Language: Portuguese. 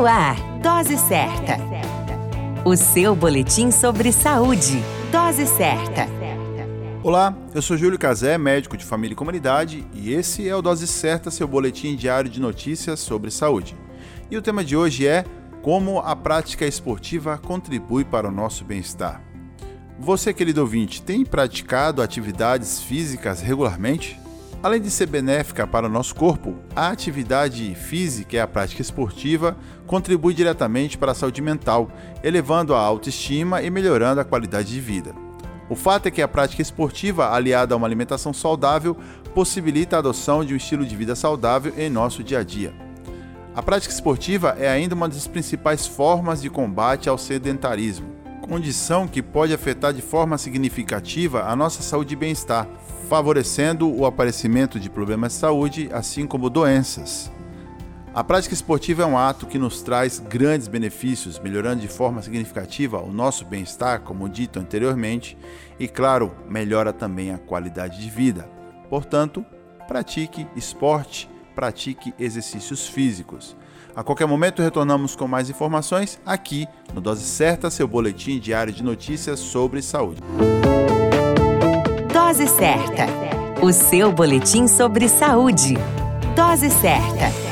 No ar, Dose Certa. O seu boletim sobre saúde. Dose Certa. Olá, eu sou Júlio Cazé, médico de família e comunidade, e esse é o Dose Certa, seu boletim diário de notícias sobre saúde. E o tema de hoje é como a prática esportiva contribui para o nosso bem-estar. Você, querido ouvinte, tem praticado atividades físicas regularmente? Além de ser benéfica para o nosso corpo, a atividade física e a prática esportiva contribui diretamente para a saúde mental, elevando a autoestima e melhorando a qualidade de vida. O fato é que a prática esportiva, aliada a uma alimentação saudável, possibilita a adoção de um estilo de vida saudável em nosso dia a dia. A prática esportiva é ainda uma das principais formas de combate ao sedentarismo, condição que pode afetar de forma significativa a nossa saúde e bem-estar, favorecendo o aparecimento de problemas de saúde, assim como doenças. A prática esportiva é um ato que nos traz grandes benefícios, melhorando de forma significativa o nosso bem-estar, como dito anteriormente, e, claro, melhora também a qualidade de vida. Portanto, pratique esporte, pratique exercícios físicos. A qualquer momento retornamos com mais informações aqui no Dose Certa, seu boletim diário de notícias sobre saúde. Dose Certa. O seu boletim sobre saúde. Dose Certa.